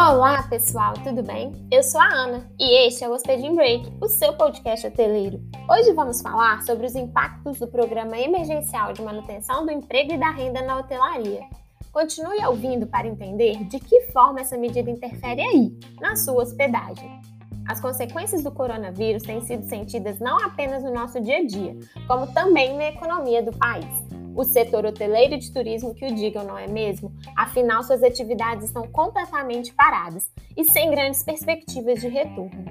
Olá, pessoal, tudo bem? Eu sou a Ana e este é o Hospedin Break, o seu podcast hoteleiro. Hoje vamos falar sobre os impactos do Programa Emergencial de Manutenção do Emprego e da Renda na Hotelaria. Continue ouvindo para entender de que forma essa medida interfere aí, na sua hospedagem. As consequências do coronavírus têm sido sentidas não apenas no nosso dia a dia, como também na economia do país o setor hoteleiro e de turismo que o digam, não é mesmo? Afinal, suas atividades estão completamente paradas e sem grandes perspectivas de retorno.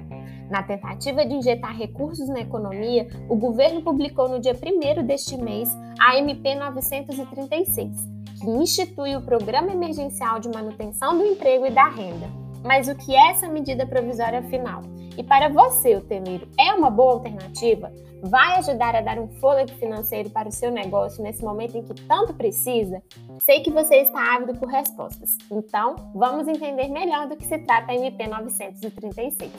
Na tentativa de injetar recursos na economia, o governo publicou no dia 1 deste mês a MP 936, que institui o Programa Emergencial de Manutenção do Emprego e da Renda. Mas o que é essa medida provisória afinal? E para você, hoteleiro, é uma boa alternativa? vai ajudar a dar um fôlego financeiro para o seu negócio nesse momento em que tanto precisa? Sei que você está ávido por respostas, então vamos entender melhor do que se trata a MP 936.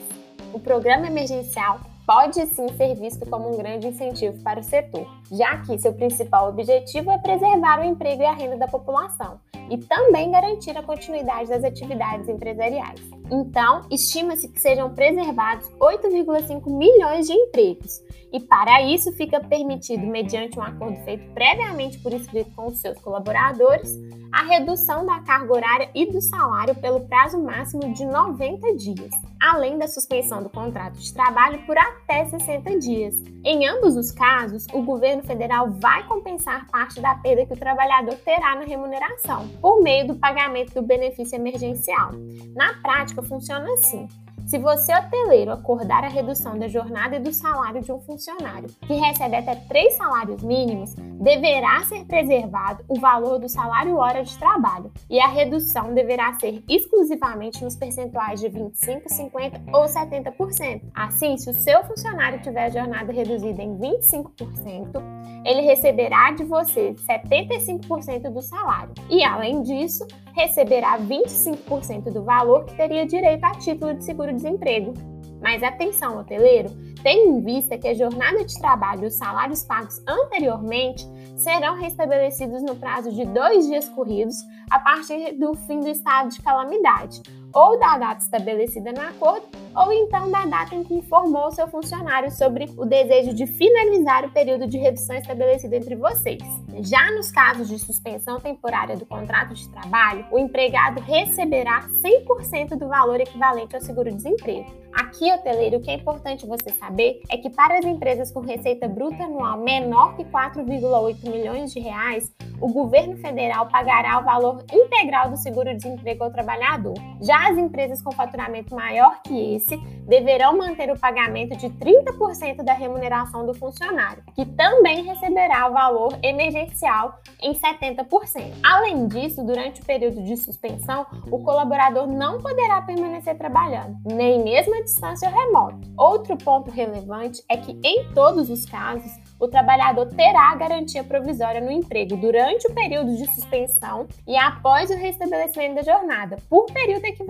O programa emergencial pode sim ser visto como um grande incentivo para o setor, já que seu principal objetivo é preservar o emprego e a renda da população e também garantir a continuidade das atividades empresariais. Então, estima-se que sejam preservados 8,5 milhões de empregos, e para isso fica permitido, mediante um acordo feito previamente por escrito com os seus colaboradores, a redução da carga horária e do salário pelo prazo máximo de 90 dias, além da suspensão do contrato de trabalho por até 60 dias. Em ambos os casos, o governo federal vai compensar parte da perda que o trabalhador terá na remuneração, por meio do pagamento do benefício emergencial. Na prática, funciona assim. Se você, hoteleiro, acordar a redução da jornada e do salário de um funcionário que recebe até três salários mínimos, deverá ser preservado o valor do salário hora de trabalho e a redução deverá ser exclusivamente nos percentuais de 25, 50 ou 70%. Assim, se o seu funcionário tiver a jornada reduzida em 25%, ele receberá de você 75% do salário e, além disso, receberá 25% do valor que teria direito a título de seguro-desemprego. Mas atenção, hoteleiro, tenha em vista que a jornada de trabalho e os salários pagos anteriormente serão restabelecidos no prazo de dois dias corridos a partir do fim do estado de calamidade, ou da data estabelecida no acordo, ou então da data em que informou seu funcionário sobre o desejo de finalizar o período de redução estabelecido entre vocês. Já nos casos de suspensão temporária do contrato de trabalho, o empregado receberá 100% do valor equivalente ao seguro-desemprego. Aqui, hoteleiro, o que é importante você saber é que para as empresas com receita bruta anual menor que 4,8 milhões de reais, o governo federal pagará o valor integral do seguro-desemprego ao trabalhador. Já as empresas com faturamento maior que esse deverão manter o pagamento de 30% da remuneração do funcionário, que também receberá o valor emergencial em 70%. Além disso, durante o período de suspensão, o colaborador não poderá permanecer trabalhando, nem mesmo à distância ou remoto. Outro ponto relevante é que, em todos os casos, o trabalhador terá a garantia provisória no emprego durante o período de suspensão e após o restabelecimento da jornada, por período equivalente.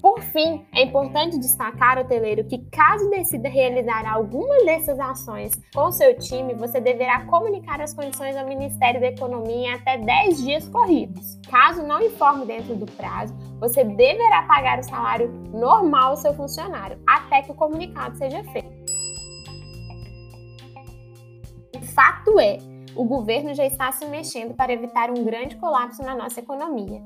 Por fim, é importante destacar, hoteleiro, que caso decida realizar alguma dessas ações com seu time, você deverá comunicar as condições ao Ministério da Economia em até 10 dias corridos. Caso não informe dentro do prazo, você deverá pagar o salário normal ao seu funcionário até que o comunicado seja feito. fato é, o governo já está se mexendo para evitar um grande colapso na nossa economia.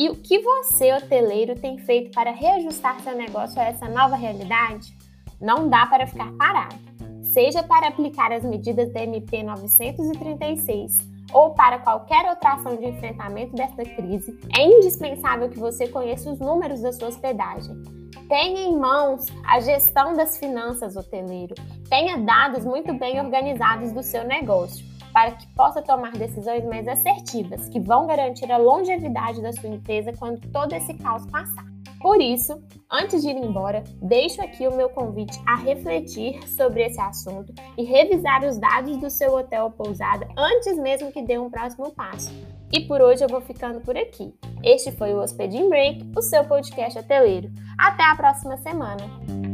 E o que você, hoteleiro, tem feito para reajustar seu negócio a essa nova realidade? Não dá para ficar parado. Seja para aplicar as medidas da MP 936 ou para qualquer outra ação de enfrentamento desta crise, é indispensável que você conheça os números da sua hospedagem. Tenha em mãos a gestão das finanças, hoteleiro. Tenha dados muito bem organizados do seu negócio, para que possa tomar decisões mais assertivas, que vão garantir a longevidade da sua empresa quando todo esse caos passar. Por isso, antes de ir embora, deixo aqui o meu convite a refletir sobre esse assunto e revisar os dados do seu hotel ou pousada antes mesmo que dê um próximo passo. E por hoje eu vou ficando por aqui. Este foi o Hospedin Break, o seu podcast hoteleiro. Até a próxima semana!